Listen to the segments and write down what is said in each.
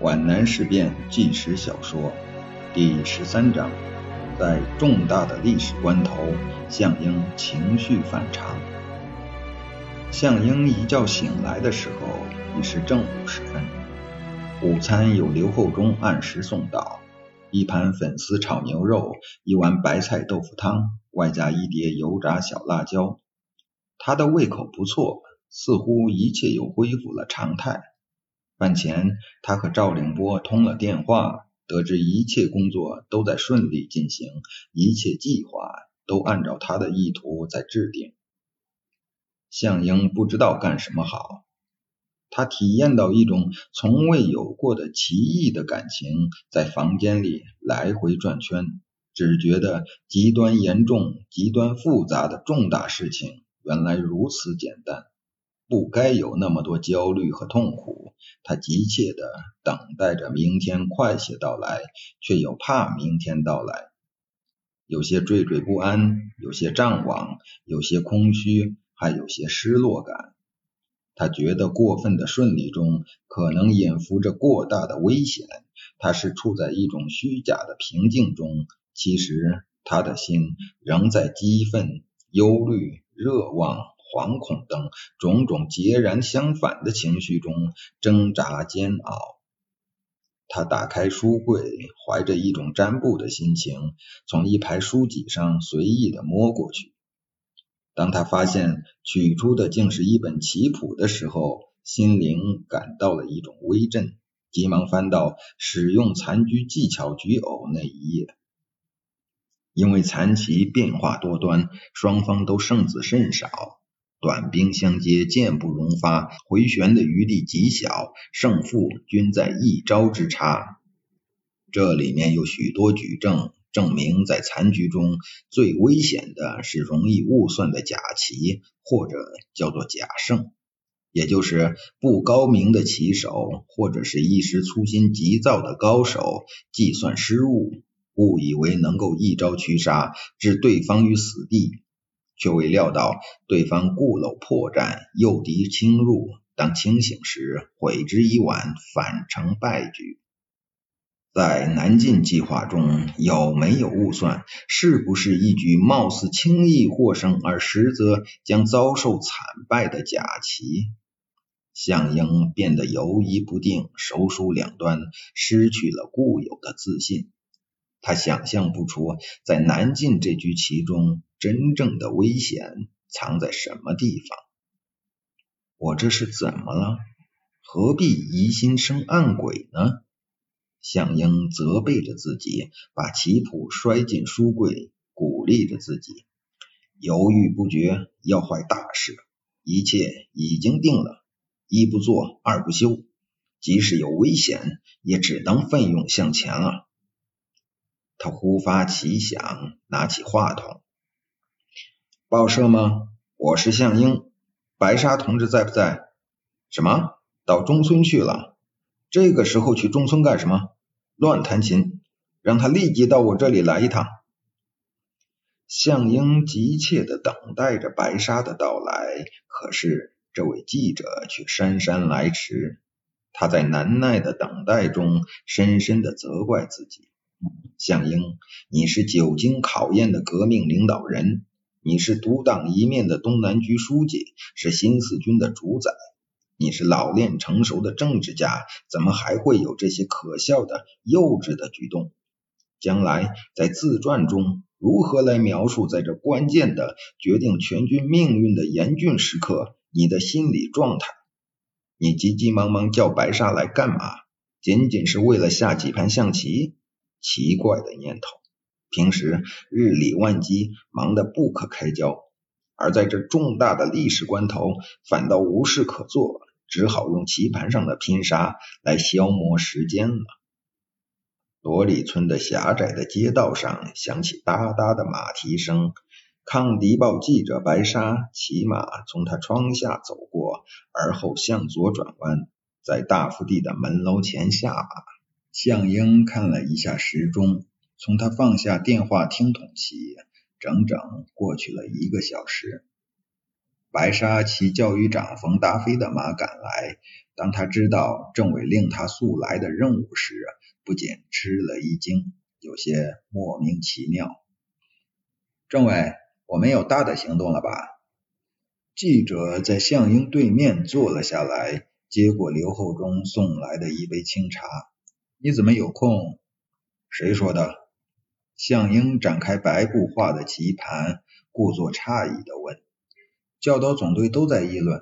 皖南事变纪实小说第十三章，在重大的历史关头，项英情绪反常。项英一觉醒来的时候已是正午时分，午餐由刘厚忠按时送到，一盘粉丝炒牛肉，一碗白菜豆腐汤，外加一碟油炸小辣椒。他的胃口不错，似乎一切又恢复了常态。饭前，他和赵令波通了电话，得知一切工作都在顺利进行，一切计划都按照他的意图在制定。向英不知道干什么好，他体验到一种从未有过的奇异的感情，在房间里来回转圈，只觉得极端严重、极端复杂的重大事情原来如此简单。不该有那么多焦虑和痛苦。他急切地等待着明天快些到来，却又怕明天到来，有些惴惴不安，有些怅惘，有些空虚，还有些失落感。他觉得过分的顺利中可能隐伏着过大的危险。他是处在一种虚假的平静中，其实他的心仍在激愤、忧虑、热望。惶恐等种种截然相反的情绪中挣扎煎熬。他打开书柜，怀着一种占卜的心情，从一排书籍上随意的摸过去。当他发现取出的竟是一本棋谱的时候，心灵感到了一种微震，急忙翻到使用残局技巧局偶那一页。因为残棋变化多端，双方都胜子甚少。短兵相接，箭不容发，回旋的余地极小，胜负均在一招之差。这里面有许多举证，证明在残局中最危险的是容易误算的假棋，或者叫做假胜，也就是不高明的棋手，或者是一时粗心急躁的高手，计算失误，误以为能够一招取杀，置对方于死地。却未料到对方固搂破绽，诱敌侵入。当清醒时，悔之已晚，反成败局。在南进计划中有没有误算？是不是一局貌似轻易获胜，而实则将遭受惨败的假棋？项英变得犹疑不定，手书两端，失去了固有的自信。他想象不出在南进这局棋中。真正的危险藏在什么地方？我这是怎么了？何必疑心生暗鬼呢？向英责备着自己，把棋谱摔进书柜，鼓励着自己。犹豫不决要坏大事，一切已经定了，一不做二不休，即使有危险，也只能奋勇向前了。他忽发奇想，拿起话筒。报社吗？我是向英，白沙同志在不在？什么？到中村去了？这个时候去中村干什么？乱弹琴！让他立即到我这里来一趟。向英急切的等待着白沙的到来，可是这位记者却姗姗来迟。他在难耐的等待中，深深的责怪自己：向英，你是久经考验的革命领导人。你是独当一面的东南局书记，是新四军的主宰。你是老练成熟的政治家，怎么还会有这些可笑的、幼稚的举动？将来在自传中如何来描述在这关键的、决定全军命运的严峻时刻你的心理状态？你急急忙忙叫白沙来干嘛？仅仅是为了下几盘象棋？奇怪的念头。平时日理万机，忙得不可开交，而在这重大的历史关头，反倒无事可做，只好用棋盘上的拼杀来消磨时间了。罗里村的狭窄的街道上响起哒哒的马蹄声，抗敌报记者白沙骑马从他窗下走过，而后向左转弯，在大福地的门楼前下马。向英看了一下时钟。从他放下电话听筒起，整整过去了一个小时。白沙骑教育长冯达飞的马赶来，当他知道政委令他速来的任务时，不仅吃了一惊，有些莫名其妙。政委，我们有大的行动了吧？记者在向英对面坐了下来，接过刘厚忠送来的一杯清茶。你怎么有空？谁说的？向英展开白布画的棋盘，故作诧异的问。教导总队都在议论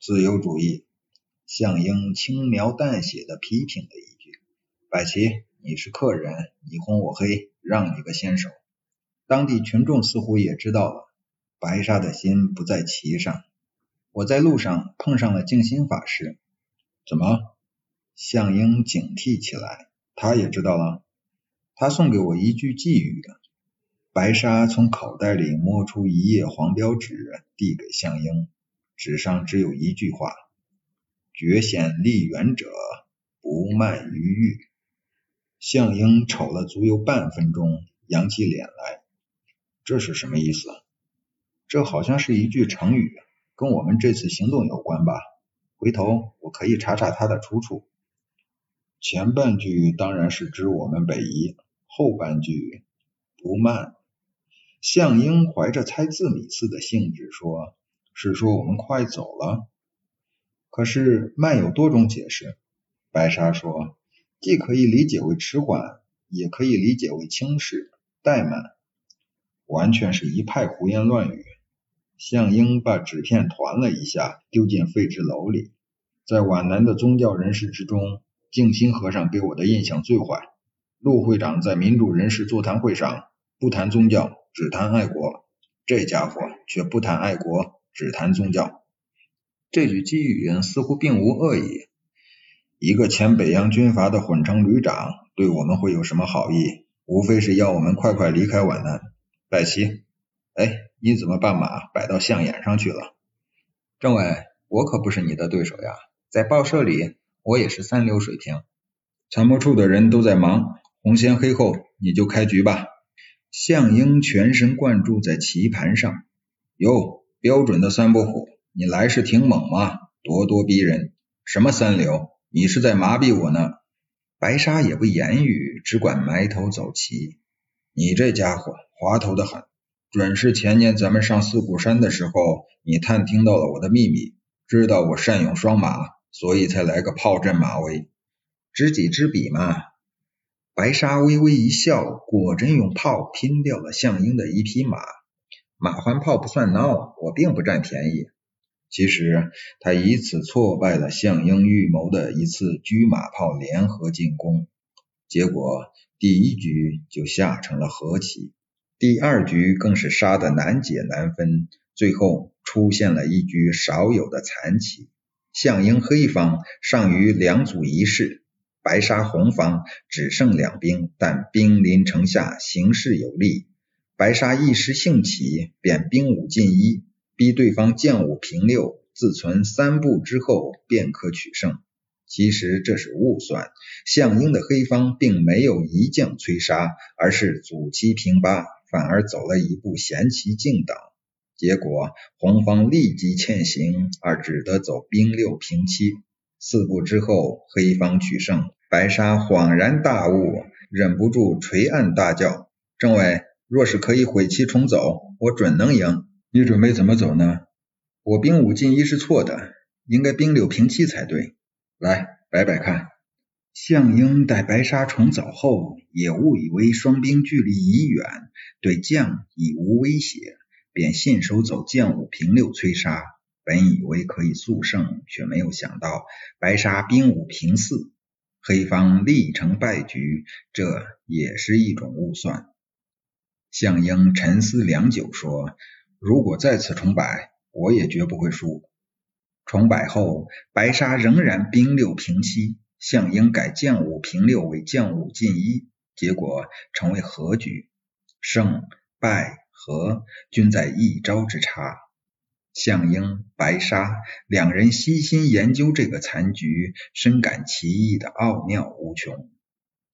自由主义。向英轻描淡写的批评了一句：“百齐，你是客人，你红我黑，让你个先手。”当地群众似乎也知道了，白沙的心不在棋上。我在路上碰上了静心法师。怎么？向英警惕起来。他也知道了。他送给我一句寄语。白沙从口袋里摸出一页黄标纸，递给向英。纸上只有一句话：绝险立远者，不慢于欲。向英瞅了足有半分钟，扬起脸来。这是什么意思？这好像是一句成语，跟我们这次行动有关吧？回头我可以查查它的出处。前半句当然是指我们北移，后半句不慢。向英怀着猜字谜似的兴致说：“是说我们快走了。”可是慢有多种解释。白沙说：“既可以理解为迟缓，也可以理解为轻视、怠慢。”完全是一派胡言乱语。向英把纸片团了一下，丢进废纸篓里。在皖南的宗教人士之中，静心和尚给我的印象最坏。陆会长在民主人士座谈会上不谈宗教，只谈爱国。这家伙却不谈爱国，只谈宗教。这句寄语似乎并无恶意。一个前北洋军阀的混成旅长对我们会有什么好意？无非是要我们快快离开皖南。拜齐，哎，你怎么把马摆到象眼上去了？政委，我可不是你的对手呀，在报社里我也是三流水平。参谋处的人都在忙，红先黑后，你就开局吧。项英全神贯注在棋盘上，哟，标准的三不虎，你来势挺猛嘛，咄咄逼人。什么三流？你是在麻痹我呢？白沙也不言语，只管埋头走棋。你这家伙滑头的很，准是前年咱们上四股山的时候，你探听到了我的秘密，知道我善用双马，所以才来个炮阵马威，知己知彼嘛。白沙微微一笑，果真用炮拼掉了项英的一匹马。马换炮不算孬，我并不占便宜。其实他以此挫败了项英预谋的一次车马炮联合进攻，结果。第一局就下成了和棋，第二局更是杀得难解难分，最后出现了一局少有的残棋。项英黑方尚于两组一士，白沙红方只剩两兵，但兵临城下，形势有利。白沙一时兴起，便兵五进一，逼对方将五平六，自存三步之后便可取胜。其实这是误算，项英的黑方并没有一将催杀，而是阻击平八，反而走了一步闲棋静挡。结果红方立即欠行，而只得走兵六平七。四步之后，黑方取胜。白沙恍然大悟，忍不住垂案大叫：“政委，若是可以悔棋重走，我准能赢。你准备怎么走呢？我兵五进一是错的，应该兵六平七才对。”来摆摆看，项英待白沙重走后，也误以为双兵距离已远，对将已无威胁，便信手走将五平六催杀。本以为可以速胜，却没有想到白沙兵五平四，黑方力成败局，这也是一种误算。项英沉思良久，说：“如果再次重摆，我也绝不会输。”重摆后，白沙仍然兵六平七，项英改将五平六为将五进一，结果成为和局，胜败和均在一招之差。项英、白沙两人悉心研究这个残局，深感其意的奥妙无穷。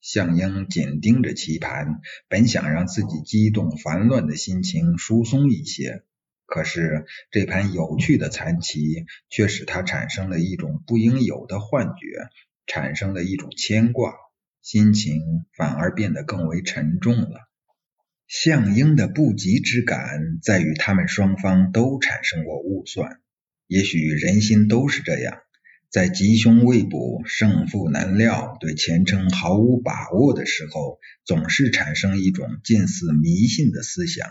项英紧盯着棋盘，本想让自己激动烦乱的心情疏松一些。可是这盘有趣的残棋却使他产生了一种不应有的幻觉，产生了一种牵挂，心情反而变得更为沉重了。项英的不吉之感在于他们双方都产生过误算，也许人心都是这样。在吉凶未卜、胜负难料、对前程毫无把握的时候，总是产生一种近似迷信的思想，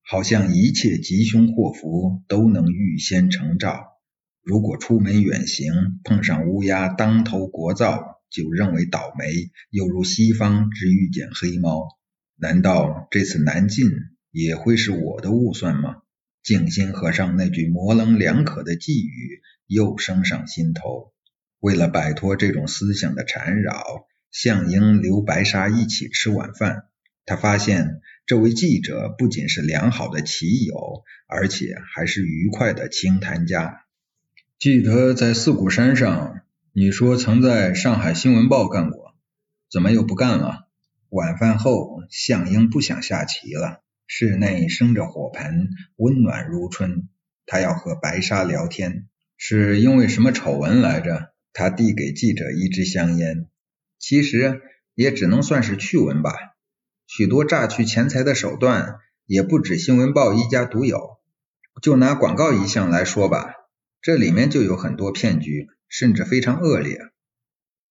好像一切吉凶祸福都能预先成兆。如果出门远行碰上乌鸦当头国造，就认为倒霉，犹如西方只遇见黑猫。难道这次南进也会是我的误算吗？静心和尚那句模棱两可的寄语。又升上心头。为了摆脱这种思想的缠绕，向英留白沙一起吃晚饭。他发现这位记者不仅是良好的棋友，而且还是愉快的清谈家。记得在四谷山上，你说曾在上海新闻报干过，怎么又不干了？晚饭后，向英不想下棋了。室内生着火盆，温暖如春。他要和白沙聊天。是因为什么丑闻来着？他递给记者一支香烟，其实也只能算是趣闻吧。许多榨取钱财的手段也不止新闻报一家独有。就拿广告一项来说吧，这里面就有很多骗局，甚至非常恶劣。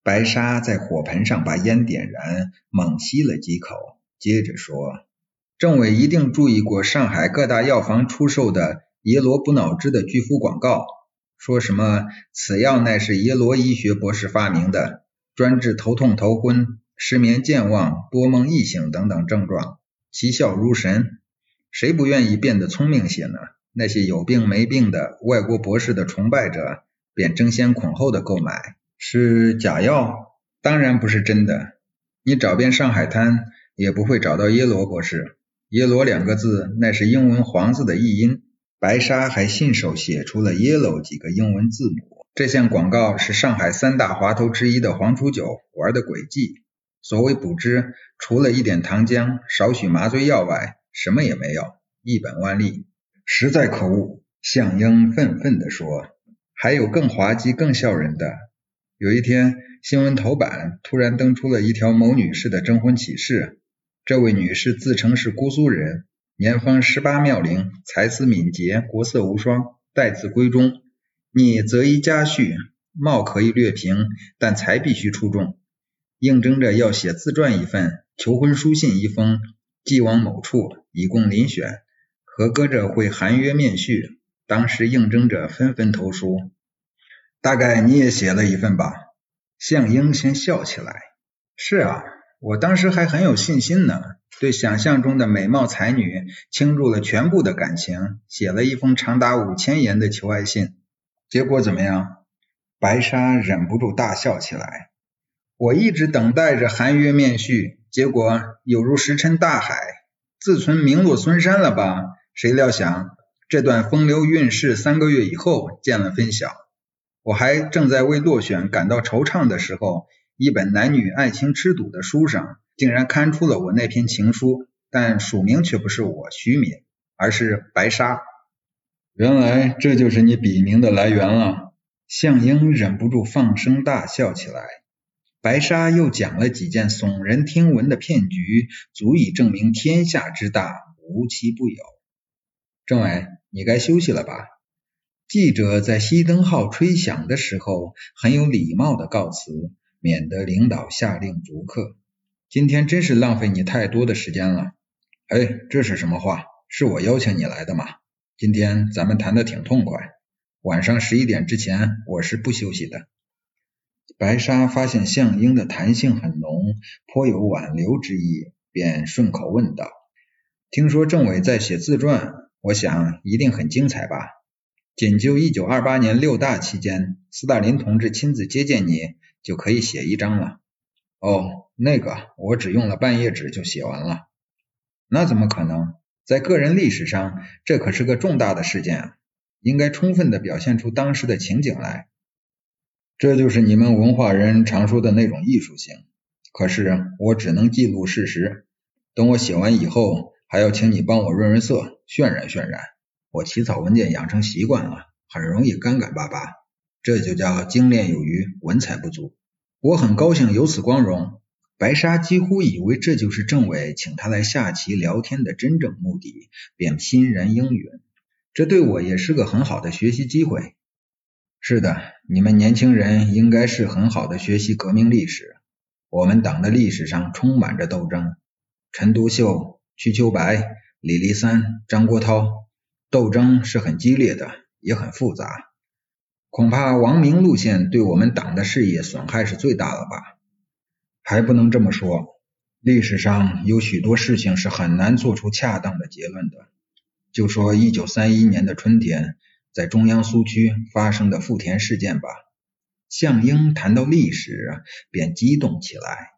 白沙在火盆上把烟点燃，猛吸了几口，接着说：“政委一定注意过上海各大药房出售的耶罗补脑汁的巨幅广告。”说什么此药乃是耶罗医学博士发明的，专治头痛头昏、失眠健忘、多梦易醒等等症状，奇效如神。谁不愿意变得聪明些呢？那些有病没病的外国博士的崇拜者便争先恐后的购买。是假药？当然不是真的。你找遍上海滩也不会找到耶罗博士。耶罗两个字乃是英文黄字的译音。白沙还信手写出了 “yellow” 几个英文字母。这项广告是上海三大滑头之一的黄楚九玩的诡计。所谓补汁，除了一点糖浆、少许麻醉药外，什么也没有，一本万利，实在可恶。向英愤愤地说：“还有更滑稽、更笑人的。有一天，新闻头版突然登出了一条某女士的征婚启事。这位女士自称是姑苏人。”年方十八妙龄，才思敏捷，国色无双，待字闺中。你择一家婿，貌可以略平，但才必须出众。应征着要写自传一份，求婚书信一封，寄往某处，以供遴选。合格者会含约面叙。当时应征者纷纷投书。大概你也写了一份吧？向英先笑起来。是啊。我当时还很有信心呢，对想象中的美貌才女倾注了全部的感情，写了一封长达五千言的求爱信。结果怎么样？白沙忍不住大笑起来。我一直等待着含约面叙，结果有如石沉大海，自存名落孙山了吧？谁料想这段风流韵事三个月以后见了分晓。我还正在为落选感到惆怅的时候。一本男女爱情吃赌的书上，竟然刊出了我那篇情书，但署名却不是我徐敏，而是白沙。原来这就是你笔名的来源了。向英忍不住放声大笑起来。白沙又讲了几件耸人听闻的骗局，足以证明天下之大，无奇不有。政委，你该休息了吧？记者在熄灯号吹响的时候，很有礼貌的告辞。免得领导下令逐客。今天真是浪费你太多的时间了。哎，这是什么话？是我邀请你来的吗？今天咱们谈的挺痛快。晚上十一点之前我是不休息的。白沙发现向英的弹性很浓，颇有挽留之意，便顺口问道：“听说政委在写自传，我想一定很精彩吧？仅就一九二八年六大期间，斯大林同志亲自接见你。”就可以写一张了。哦，那个我只用了半页纸就写完了。那怎么可能？在个人历史上，这可是个重大的事件啊，应该充分的表现出当时的情景来。这就是你们文化人常说的那种艺术性。可是我只能记录事实。等我写完以后，还要请你帮我润润色，渲染渲染。我起草文件养成习惯了，很容易干干巴巴，这就叫精炼有余，文采不足。我很高兴有此光荣。白沙几乎以为这就是政委请他来下棋聊天的真正目的，便欣然应允。这对我也是个很好的学习机会。是的，你们年轻人应该是很好的学习革命历史。我们党的历史上充满着斗争，陈独秀、瞿秋白、李立三、张国焘，斗争是很激烈的，也很复杂。恐怕王明路线对我们党的事业损害是最大的吧？还不能这么说，历史上有许多事情是很难做出恰当的结论的。就说一九三一年的春天，在中央苏区发生的富田事件吧。项英谈到历史，便激动起来。